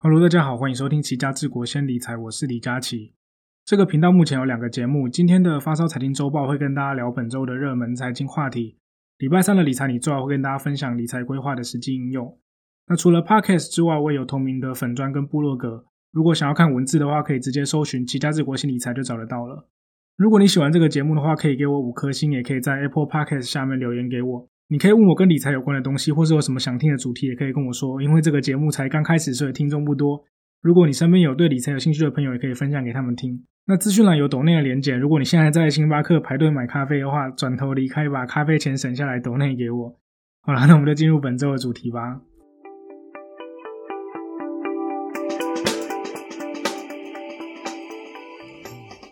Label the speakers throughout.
Speaker 1: Hello，大家好，欢迎收听齐家治国先理财，我是李佳琦。这个频道目前有两个节目，今天的发烧财经周报会跟大家聊本周的热门财经话题，礼拜三的理财你做会跟大家分享理财规划的实际应用。那除了 Podcast 之外，我也有同名的粉砖跟部落格，如果想要看文字的话，可以直接搜寻齐家治国新理财就找得到了。如果你喜欢这个节目的话，可以给我五颗星，也可以在 Apple Podcast 下面留言给我。你可以问我跟理财有关的东西，或是有什么想听的主题，也可以跟我说。因为这个节目才刚开始，所以听众不多。如果你身边有对理财有兴趣的朋友，也可以分享给他们听。那资讯栏有抖内的连结。如果你现在在星巴克排队买咖啡的话，转头离开，把咖啡钱省下来抖内给我。好了，那我们就进入本周的主题吧。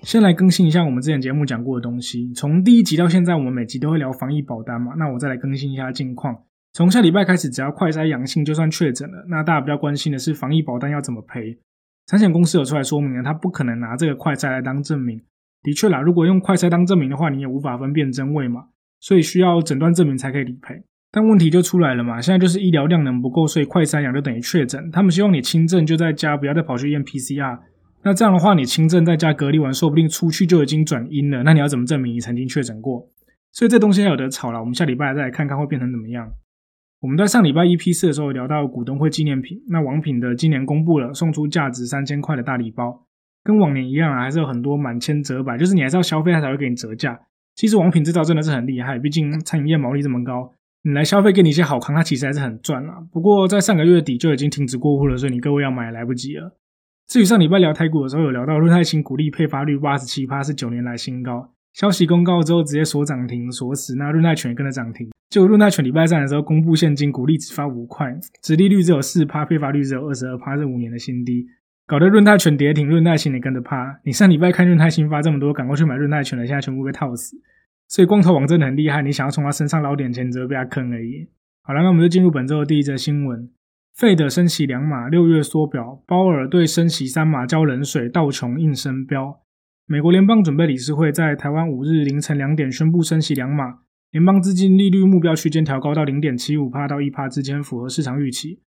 Speaker 1: 先来更新一下我们之前节目讲过的东西。从第一集到现在，我们每集都会聊防疫保单嘛。那我再来更新一下近况。从下礼拜开始，只要快筛阳性就算确诊了。那大家比较关心的是防疫保单要怎么赔？产险公司有出来说明了，他不可能拿这个快筛来当证明。的确啦，如果用快筛当证明的话，你也无法分辨真伪嘛。所以需要诊断证明才可以理赔。但问题就出来了嘛，现在就是医疗量能不够，所以快筛阳就等于确诊。他们希望你轻症就在家，不要再跑去验 PCR。那这样的话，你轻症在家隔离完，说不定出去就已经转阴了。那你要怎么证明你曾经确诊过？所以这东西还有得吵了。我们下礼拜再来看看会变成怎么样。我们在上礼拜 EP 四的时候聊到股东会纪念品，那王品的今年公布了送出价值三千块的大礼包，跟往年一样啊，还是有很多满千折百，就是你还是要消费他才会给你折价。其实王品制造真的是很厉害，毕竟餐饮业毛利这么高，你来消费给你一些好康，它其实还是很赚啊。不过在上个月底就已经停止过户了，所以你各位要买来不及了。至于上礼拜聊台股的时候，有聊到润泰新股利配发率八十七趴是九年来新高。消息公告之后，直接锁涨停锁死，那润泰全跟着涨停。就润泰全礼拜三的时候公布现金股利只发五块，殖利率只有四趴，配发率只有二十二趴，是五年的新低，搞得润泰全跌停，润泰新也跟着趴。你上礼拜看润泰新发这么多，赶快去买润泰全了，现在全部被套死。所以光头王真的很厉害，你想要从他身上捞点钱，只会被他坑而已。好了，那我们就进入本周的第一则新闻。费德升息两码，六月缩表，鲍尔对升息三码浇冷水，道琼应声飙。美国联邦准备理事会在台湾五日凌晨两点宣布升息两码，联邦资金利率目标区间调高到零点七五帕到一帕之间，符合市场预期，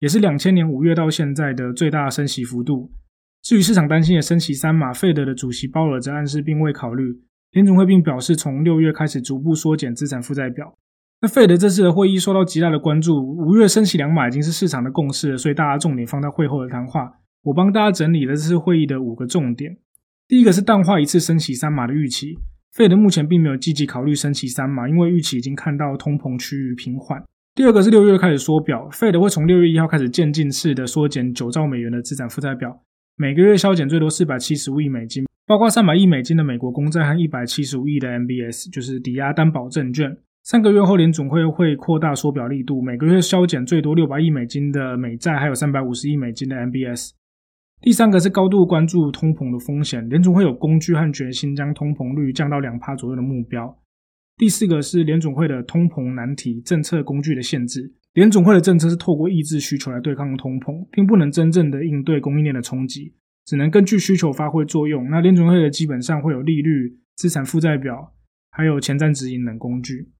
Speaker 1: 也是两千年五月到现在的最大升息幅度。至于市场担心的升息三码，费德的主席鲍尔则暗示并未考虑。联总会并表示，从六月开始逐步缩减资产负债表。那费德这次的会议受到极大的关注，五月升息两码已经是市场的共识了，所以大家重点放在会后的谈话。我帮大家整理了这次会议的五个重点。第一个是淡化一次升息三码的预期，费德目前并没有积极考虑升息三码，因为预期已经看到通膨趋于平缓。第二个是六月开始缩表，费德会从六月一号开始渐进式的缩减九兆美元的资产负债表，每个月削减最多四百七十五亿美金，包括三百亿美金的美国公债和一百七十五亿的 MBS，就是抵押担保证券。三个月后，联总会会扩大缩表力度，每个月削减最多六百亿美金的美债，还有三百五十亿美金的 MBS。第三个是高度关注通膨的风险，联总会有工具和决心将通膨率降到两帕左右的目标。第四个是联总会的通膨难题政策工具的限制，联总会的政策是透过抑制需求来对抗通膨，并不能真正的应对供应链的冲击，只能根据需求发挥作用。那联总会的基本上会有利率、资产负债表，还有前瞻指引等工具。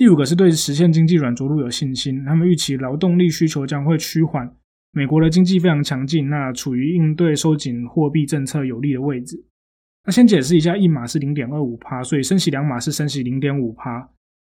Speaker 1: 第五个是对实现经济软着陆有信心，他们预期劳动力需求将会趋缓。美国的经济非常强劲，那处于应对收紧货币政策有利的位置。那先解释一下，一码是零点二五趴，所以升息两码是升息零点五趴。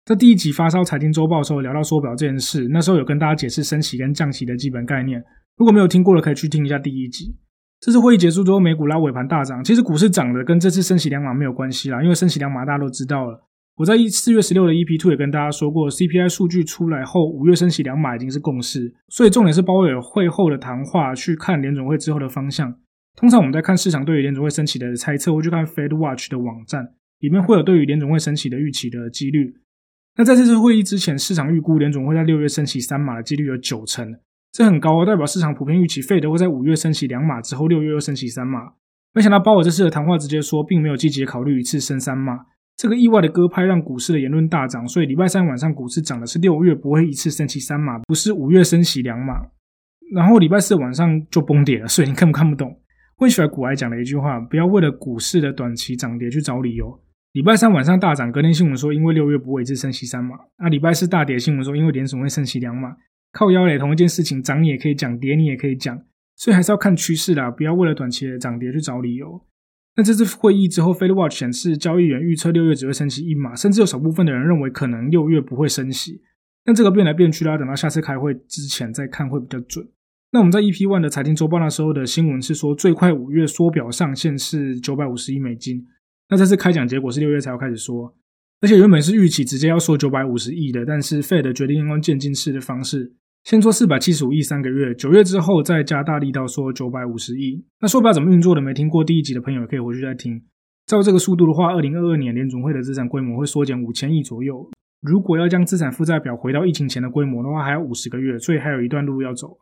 Speaker 1: 在第一集发烧财经周报的时候聊到缩表这件事，那时候有跟大家解释升息跟降息的基本概念。如果没有听过的，可以去听一下第一集。这次会议结束之后，美股拉尾盘大涨，其实股市涨的跟这次升息两码没有关系啦，因为升息两码大家都知道了。我在一四月十六的 EP Two 也跟大家说过，CPI 数据出来后，五月升息两码已经是共识，所以重点是鲍威尔会后的谈话，去看联总会之后的方向。通常我们在看市场对于联总会升息的猜测，会去看 Fed Watch 的网站，里面会有对于联总会升息的预期的几率。那在这次会议之前，市场预估联总会在六月升息三码的几率有九成，这很高哦，代表市场普遍预期 Fed 会在五月升息两码之后，六月又升息三码。没想到鲍尔这次的谈话直接说，并没有积极考虑一次升三码。这个意外的割拍让股市的言论大涨，所以礼拜三晚上股市涨的是六月不会一次升起三码，不是五月升起两码。然后礼拜四晚上就崩跌了，所以你看不看不懂？温喜来股来讲了一句话：不要为了股市的短期涨跌去找理由。礼拜三晚上大涨，隔天新闻说因为六月不会一次升息三码，那礼拜四大跌新闻说因为联总会升息两码，靠腰嘞，同一件事情涨你也可以讲，跌你也可以讲。所以还是要看趋势啦，不要为了短期的涨跌去找理由。那这次会议之后，Fed Watch 显示交易员预测六月只会升息一码，甚至有少部分的人认为可能六月不会升息。但这个变来变去啦，等到下次开会之前再看会比较准。那我们在 EP One 的财经周报那时候的新闻是说，最快五月缩表上限是九百五十亿美金。那这次开奖结果是六月才要开始说，而且原本是预期直接要缩九百五十亿的，但是 Fed 决定用渐进式的方式。先说四百七十五亿三个月，九月之后再加大力道说九百五十亿。那说不了怎么运作的，没听过第一集的朋友可以回去再听。照这个速度的话，二零二二年联总会的资产规模会缩减五千亿左右。如果要将资产负债表回到疫情前的规模的话，还要五十个月，所以还有一段路要走。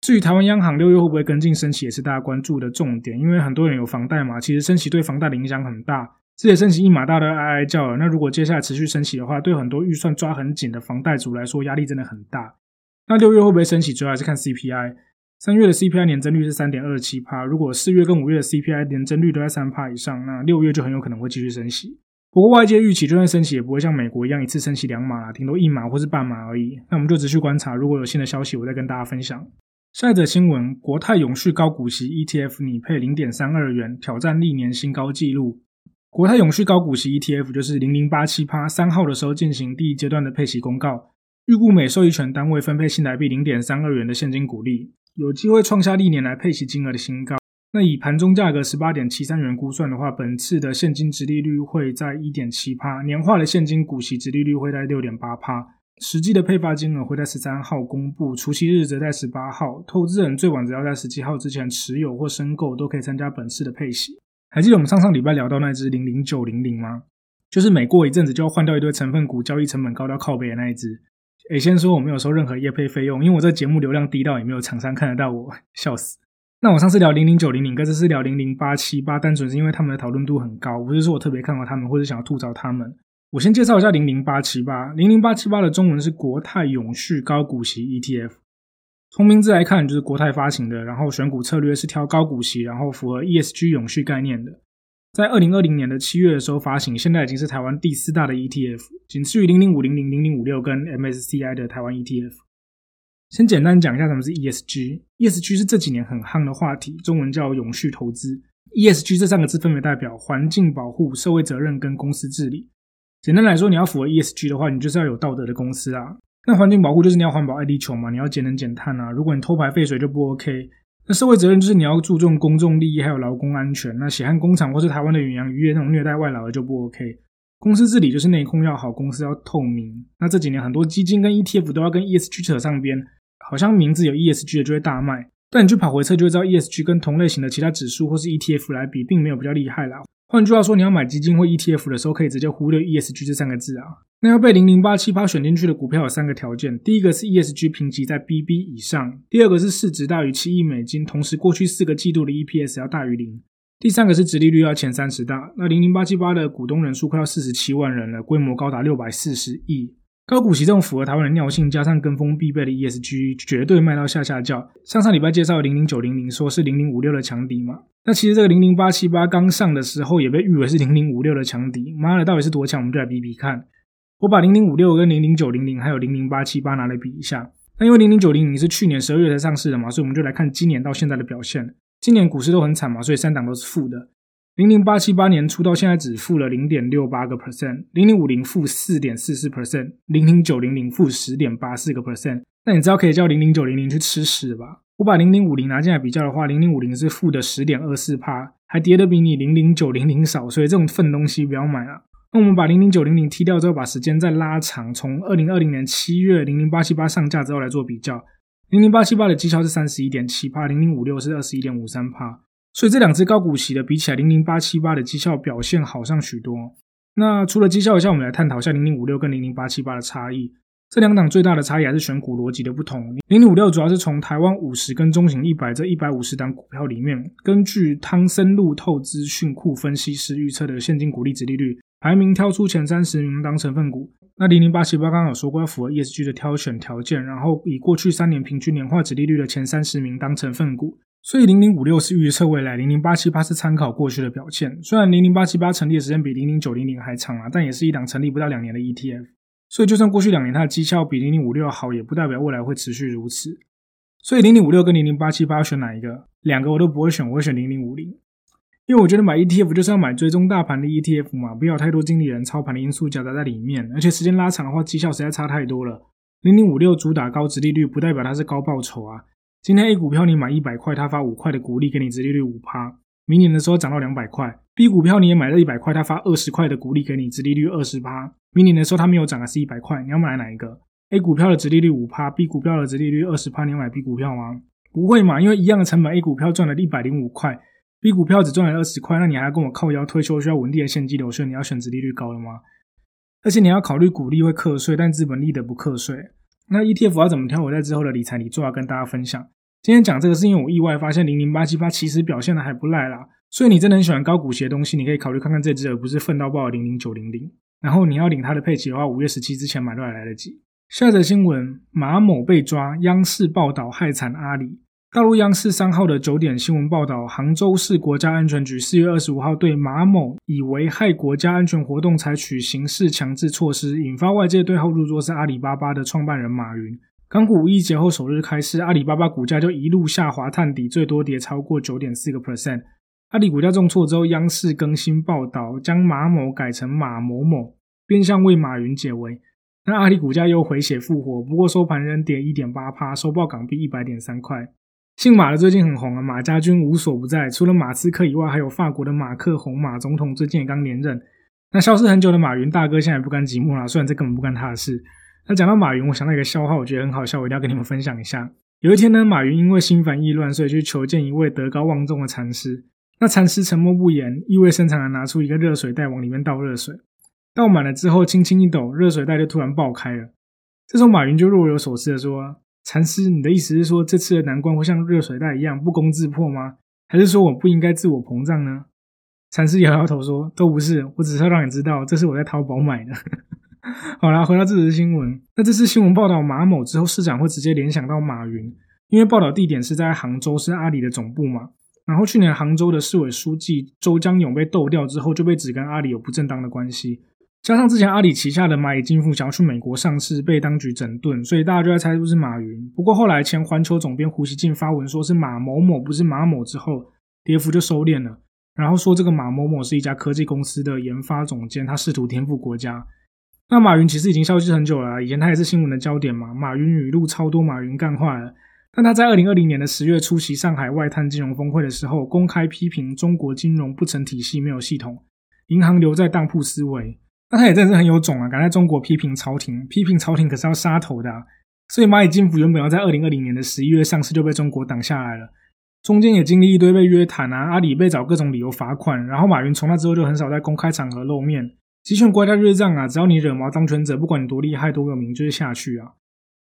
Speaker 1: 至于台湾央行六月会不会跟进升息，也是大家关注的重点。因为很多人有房贷嘛，其实升息对房贷的影响很大。这些升息一码大都哀哀叫了。那如果接下来持续升息的话，对很多预算抓很紧的房贷族来说，压力真的很大。那六月会不会升息？主要还是看 CPI。三月的 CPI 年增率是三点二七帕，如果四月跟五月的 CPI 年增率都在三帕以上，那六月就很有可能会继续升息。不过外界预期，就算升息，也不会像美国一样一次升息两码啦，顶多一码或是半码而已。那我们就持续观察，如果有新的消息，我再跟大家分享。下一则新闻：国泰永续高股息 ETF 拟配零点三二元，挑战历年新高纪录。国泰永续高股息 ETF 就是零零八七趴三号的时候进行第一阶段的配息公告。预估每受益权单位分配新台币零点三二元的现金股利，有机会创下历年来配息金额的新高。那以盘中价格十八点七三元估算的话，本次的现金值利率会在一点七趴，年化的现金股息值利率会在六点八趴，实际的配发金额会在十三号公布，除息日则在十八号。投资人最晚只要在十七号之前持有或申购，都可以参加本次的配息。还记得我们上上礼拜聊到那只零零九零零吗？就是每过一阵子就要换掉一堆成分股，交易成本高到靠背的那一只。诶，先说我没有收任何业配费用，因为我这节目流量低到也没有厂商看得到我，笑死。那我上次聊零零九零零，跟这次聊零零八七八，单纯是因为他们的讨论度很高，不是说我特别看好他们或者想要吐槽他们。我先介绍一下零零八七八，零零八七八的中文是国泰永续高股息 ETF，从名字来看就是国泰发行的，然后选股策略是挑高股息，然后符合 ESG 永续概念的。在二零二零年的七月的时候发行，现在已经是台湾第四大的 ETF，仅次于零零五零零零零五六跟 MSCI 的台湾 ETF。先简单讲一下什么是 ESG，ESG 是这几年很夯的话题，中文叫永续投资。ESG 这三个字分别代表环境保护、社会责任跟公司治理。简单来说，你要符合 ESG 的话，你就是要有道德的公司啊。那环境保护就是你要环保爱地球嘛，你要节能减碳啊。如果你偷排废水就不 OK。那社会责任就是你要注重公众利益，还有劳工安全。那血汗工厂或是台湾的远洋渔业那种虐待外劳的就不 OK。公司治理就是内控要好，公司要透明。那这几年很多基金跟 ETF 都要跟 ESG 扯上边，好像名字有 ESG 的就会大卖。但你去跑回测就会知道，ESG 跟同类型的其他指数或是 ETF 来比，并没有比较厉害啦。换句话说，你要买基金或 ETF 的时候，可以直接忽略 ESG 这三个字啊。那要被零零八七八选进去的股票有三个条件：第一个是 ESG 评级在 BB 以上；第二个是市值大于七亿美金，同时过去四个季度的 EPS 要大于零；第三个是直利率要前三十大。那零零八七八的股东人数快要四十七万人了，规模高达六百四十亿。高股息这种符合台湾的尿性，加上跟风必备的 ESG，绝对卖到下下叫。上上礼拜介绍零零九零零，说是零零五六的强敌嘛？那其实这个零零八七八刚上的时候，也被誉为是零零五六的强敌。妈的，到底是多强？我们就来比比看。我把零零五六跟零零九零零还有零零八七八拿来比一下。那因为零零九零零是去年十二月才上市的嘛，所以我们就来看今年到现在的表现。今年股市都很惨嘛，所以三档都是负的。零零八七八年初到现在只负了零点六八个 percent，零零五零负四点四四 percent，零零九零零负十点八四个 percent。那你知道可以叫零零九零零去吃屎吧？我把零零五零拿进来比较的话，零零五零是负的十点二四帕，还跌的比你零零九零零少，所以这种粪东西不要买啊。那我们把零零九零零踢掉之后，把时间再拉长，从二零二零年七月零零八七八上架之后来做比较，零零八七八的绩效是三十一点七帕，零零五六是二十一点五三帕。所以这两只高股息的比起来，零零八七八的绩效表现好上许多。那除了绩效一下，我们来探讨一下零零五六跟零零八七八的差异。这两档最大的差异还是选股逻辑的不同。零零五六主要是从台湾五十跟中型一百这一百五十档股票里面，根据汤森路透资讯库分析师预测的现金股利值利率排名，挑出前三十名当成分股。那零零八七八刚刚有说过要符合 ESG 的挑选条件，然后以过去三年平均年化值利率的前三十名当成分股。所以零零五六是预测未来，零零八七八是参考过去的表现。虽然零零八七八成立的时间比零零九零零还长啊，但也是一档成立不到两年的 ETF。所以就算过去两年它的绩效比零零五六好，也不代表未来会持续如此。所以零零五六跟零零八七八选哪一个？两个我都不会选，我会选零零五零，因为我觉得买 ETF 就是要买追踪大盘的 ETF 嘛，不要太多经理人操盘的因素夹杂在里面，而且时间拉长的话，绩效实在差太多了。零零五六主打高值利率，不代表它是高报酬啊。今天 A 股票你买一百块，它发五块的股利给你，值利率五趴。明年的时候涨到两百块，B 股票你也买了一百块，它发二十块的股利给你，值利率二十趴。明年的时候它没有涨，是一百块，你要买哪一个？A 股票的值利率五趴，B 股票的值利率二十趴，你要买 B 股票吗？不会嘛，因为一样的成本，A 股票赚了一百零五块，B 股票只赚了二十块，那你还要跟我靠腰退休需要稳定的现金流，所以你要选值利率高的吗？而且你要考虑股利会课税，但资本利得不课税。那 ETF 要怎么挑？我在之后的理财里做要跟大家分享。今天讲这个是因为我意外发现零零八七八其实表现的还不赖啦，所以你真的很喜欢高股息的东西，你可以考虑看看这只，而不是奋到爆的零零九零零。然后你要领它的配齐的话，五月十七之前买都还来得及。下则新闻：马某被抓，央视报道害惨阿里。大陆央视三号的九点新闻报道，杭州市国家安全局四月二十五号对马某以危害国家安全活动采取刑事强制措施，引发外界对号入座是阿里巴巴的创办人马云。港股五一节后首日开市，阿里巴巴股价就一路下滑探底，最多跌超过九点四个 percent。阿里股价重挫之后，央视更新报道，将马某改成马某某，变相为马云解围。那阿里股价又回血复活，不过收盘仍跌一点八趴，收报港币一百点三块。姓马的最近很红啊，马家军无所不在。除了马斯克以外，还有法国的马克宏马总统，最近也刚连任。那消失很久的马云大哥，现在不甘寂寞了。虽然这根本不干他的事。那讲到马云，我想到一个笑话，我觉得很好笑，我一定要跟你们分享一下。有一天呢，马云因为心烦意乱，所以去求见一位德高望重的禅师。那禅师沉默不言，意味深长的拿出一个热水袋，往里面倒热水。倒满了之后，轻轻一抖，热水袋就突然爆开了。这时候马云就若有所思的说。禅师，你的意思是说这次的难关会像热水袋一样不攻自破吗？还是说我不应该自我膨胀呢？禅师摇摇头说：“都不是，我只是要让你知道，这是我在淘宝买的。”好啦，回到这则新闻。那这次新闻报道马某之后，市长会直接联想到马云，因为报道地点是在杭州，是阿里的总部嘛。然后去年杭州的市委书记周江勇被斗掉之后，就被指跟阿里有不正当的关系。加上之前阿里旗下的蚂蚁金服想要去美国上市，被当局整顿，所以大家就在猜是不是马云。不过后来前环球总编胡锡进发文说是马某某，不是马某之后，跌幅就收敛了。然后说这个马某某是一家科技公司的研发总监，他试图颠覆国家。那马云其实已经消失很久了，以前他也是新闻的焦点嘛。马云语录超多，马云干坏了。但他在二零二零年的十月出席上海外滩金融峰会的时候，公开批评中国金融不成体系，没有系统，银行留在当铺思维。那他也真是很有种啊！敢在中国批评朝廷，批评朝廷可是要杀头的。啊所以蚂蚁金服原本要在二零二零年的十一月上市，就被中国挡下来了。中间也经历一堆被约谈啊，阿里被找各种理由罚款，然后马云从那之后就很少在公开场合露面。集权国家日账啊，只要你惹毛当权者，不管你多厉害多有名，就是下去啊。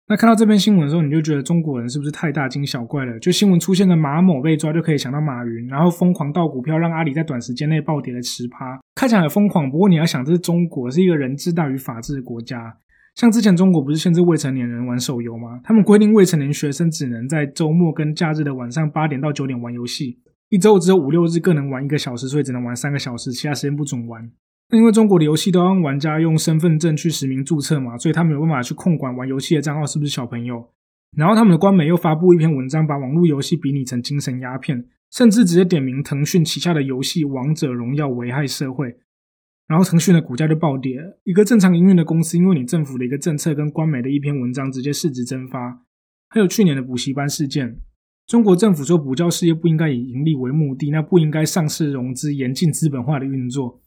Speaker 1: 那看到这篇新闻的时候，你就觉得中国人是不是太大惊小怪了？就新闻出现的马某被抓，就可以想到马云，然后疯狂倒股票，让阿里在短时间内暴跌了十趴，看起来很疯狂。不过你要想，这是中国，是一个人治大于法治的国家。像之前中国不是限制未成年人玩手游吗？他们规定未成年学生只能在周末跟假日的晚上八点到九点玩游戏，一周只有五六日各能玩一个小时，所以只能玩三个小时，其他时间不准玩。因为中国的游戏都要让玩家用身份证去实名注册嘛，所以他们有办法去控管玩游戏的账号是不是小朋友。然后他们的官媒又发布一篇文章，把网络游戏比拟成精神鸦片，甚至直接点名腾讯旗下的游戏《王者荣耀》危害社会。然后腾讯的股价就暴跌。一个正常营运的公司，因为你政府的一个政策跟官媒的一篇文章，直接市值蒸发。还有去年的补习班事件，中国政府说补教事业不应该以盈利为目的，那不应该上市融资，严禁资本化的运作。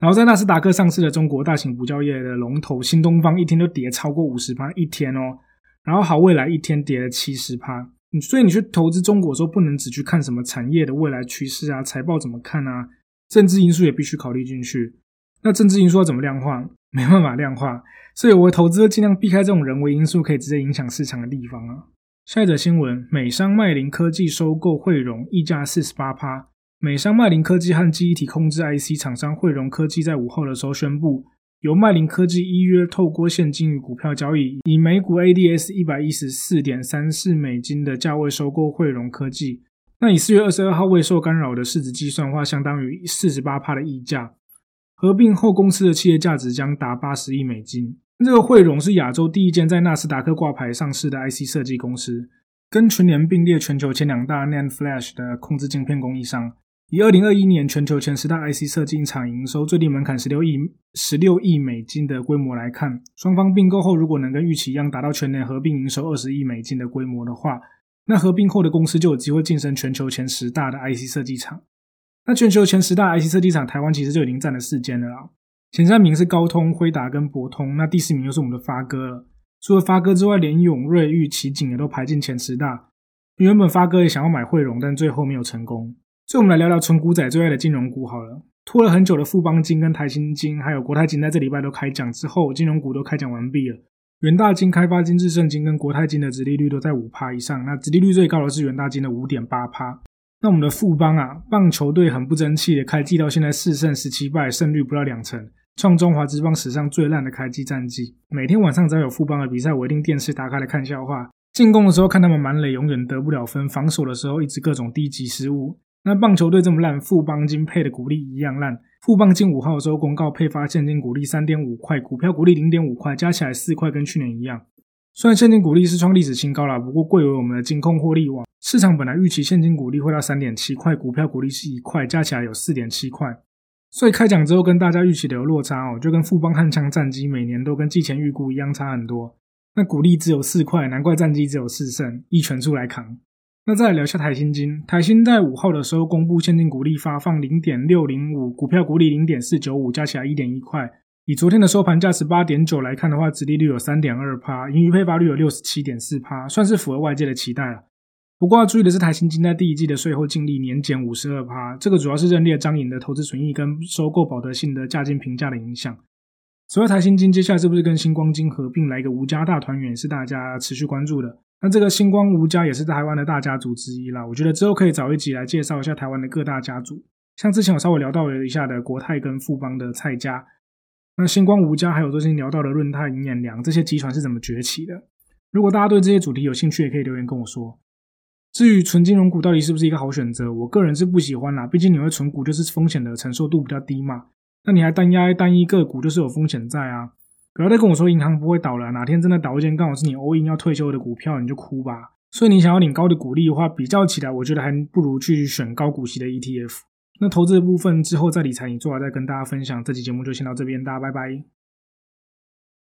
Speaker 1: 然后在纳斯达克上市的中国大型补教业的龙头新东方，一天就跌超过五十趴一天哦。然后好未来一天跌了七十趴。所以你去投资中国时候，不能只去看什么产业的未来趋势啊，财报怎么看啊，政治因素也必须考虑进去。那政治因素要怎么量化？没办法量化。所以我投资尽量避开这种人为因素可以直接影响市场的地方啊。下一则新闻：美商麦林科技收购汇融，溢价四十八趴。美商麦林科技和记忆体控制 IC 厂商汇融科技在午后的时候宣布，由麦林科技依约透过现金与股票交易，以每股 ADS 一百一十四点三四美金的价位收购汇融科技。那以四月二十二号未受干扰的市值计算的话，相当于四十八帕的溢价。合并后公司的企业价值将达八十亿美金。这个汇融是亚洲第一间在纳斯达克挂牌上市的 IC 设计公司。跟全年并列全球前两大 NAND Flash 的控制晶片供应商。以二零二一年全球前十大 IC 设计厂营收最低门槛十六亿十六亿美金的规模来看，双方并购后如果能跟预期一样达到全年合并营收二十亿美金的规模的话，那合并后的公司就有机会晋升全球前十大的 IC 设计厂。那全球前十大 IC 设计厂，台湾其实就已经占了四间了啦。前三名是高通、辉达跟博通，那第四名又是我们的发哥了。除了发哥之外，联永、瑞昱、奇景也都排进前十大。原本发哥也想要买汇荣，但最后没有成功。所以，我们来聊聊纯股仔最爱的金融股好了。拖了很久的富邦金、跟台新金，还有国泰金，在这礼拜都开奖之后，金融股都开奖完毕了。元大金、开发金、智胜金跟国泰金的殖利率都在五趴以上，那殖利率最高的是元大金的五点八趴。那我们的富邦啊，棒球队很不争气的开季到现在四胜十七败，胜率不到两成，创中华之邦史上最烂的开季战绩。每天晚上只要有富邦的比赛，我一定电视打开来看笑话。进攻的时候看他们满垒，永远得不了分；防守的时候一直各种低级失误。那棒球队这么烂，富邦金配的股利一样烂。富邦金五号周公告配发现金股利三点五块，股票股利零点五块，加起来四块，跟去年一样。虽然现金股利是创历史新高了，不过贵为我们的金控获利网。市场本来预期现金股利会到三点七块，股票股利是一块，加起来有四点七块。所以开奖之后跟大家预期的有落差哦，就跟富邦悍枪战机每年都跟季前预估一样差很多。那股利只有四块，难怪战机只有四胜，一拳出来扛。那再来聊下台新金，台新在五号的时候公布现金股利发放零点六零五，股票股利零点四九五，加起来一点一块。以昨天的收盘价十八点九来看的话，殖利率有三点二趴，盈余配发率有六十七点四趴，算是符合外界的期待了。不过要注意的是，台新金在第一季的税后净利年减五十二趴，这个主要是认列张颖的投资损益跟收购保德信的价金评价的影响。此外，台新金接下来是不是跟星光金合并来一个吴家大团圆，是大家持续关注的。那这个星光吴家也是台湾的大家族之一啦，我觉得之后可以找一集来介绍一下台湾的各大家族，像之前我稍微聊到了一下的国泰跟富邦的蔡家，那星光吴家还有最近聊到的润泰、银眼良这些集团是怎么崛起的？如果大家对这些主题有兴趣，也可以留言跟我说。至于纯金融股到底是不是一个好选择，我个人是不喜欢啦，毕竟你会存股就是风险的承受度比较低嘛，那你还单压单一个股就是有风险在啊。不要再跟我说银行不会倒了，哪天真的倒一间刚好是你 all in 要退休的股票，你就哭吧。所以你想要领高的股利的话，比较起来，我觉得还不如去选高股息的 ETF。那投资的部分之后在理财，你做完再跟大家分享。这期节目就先到这边，大家拜拜。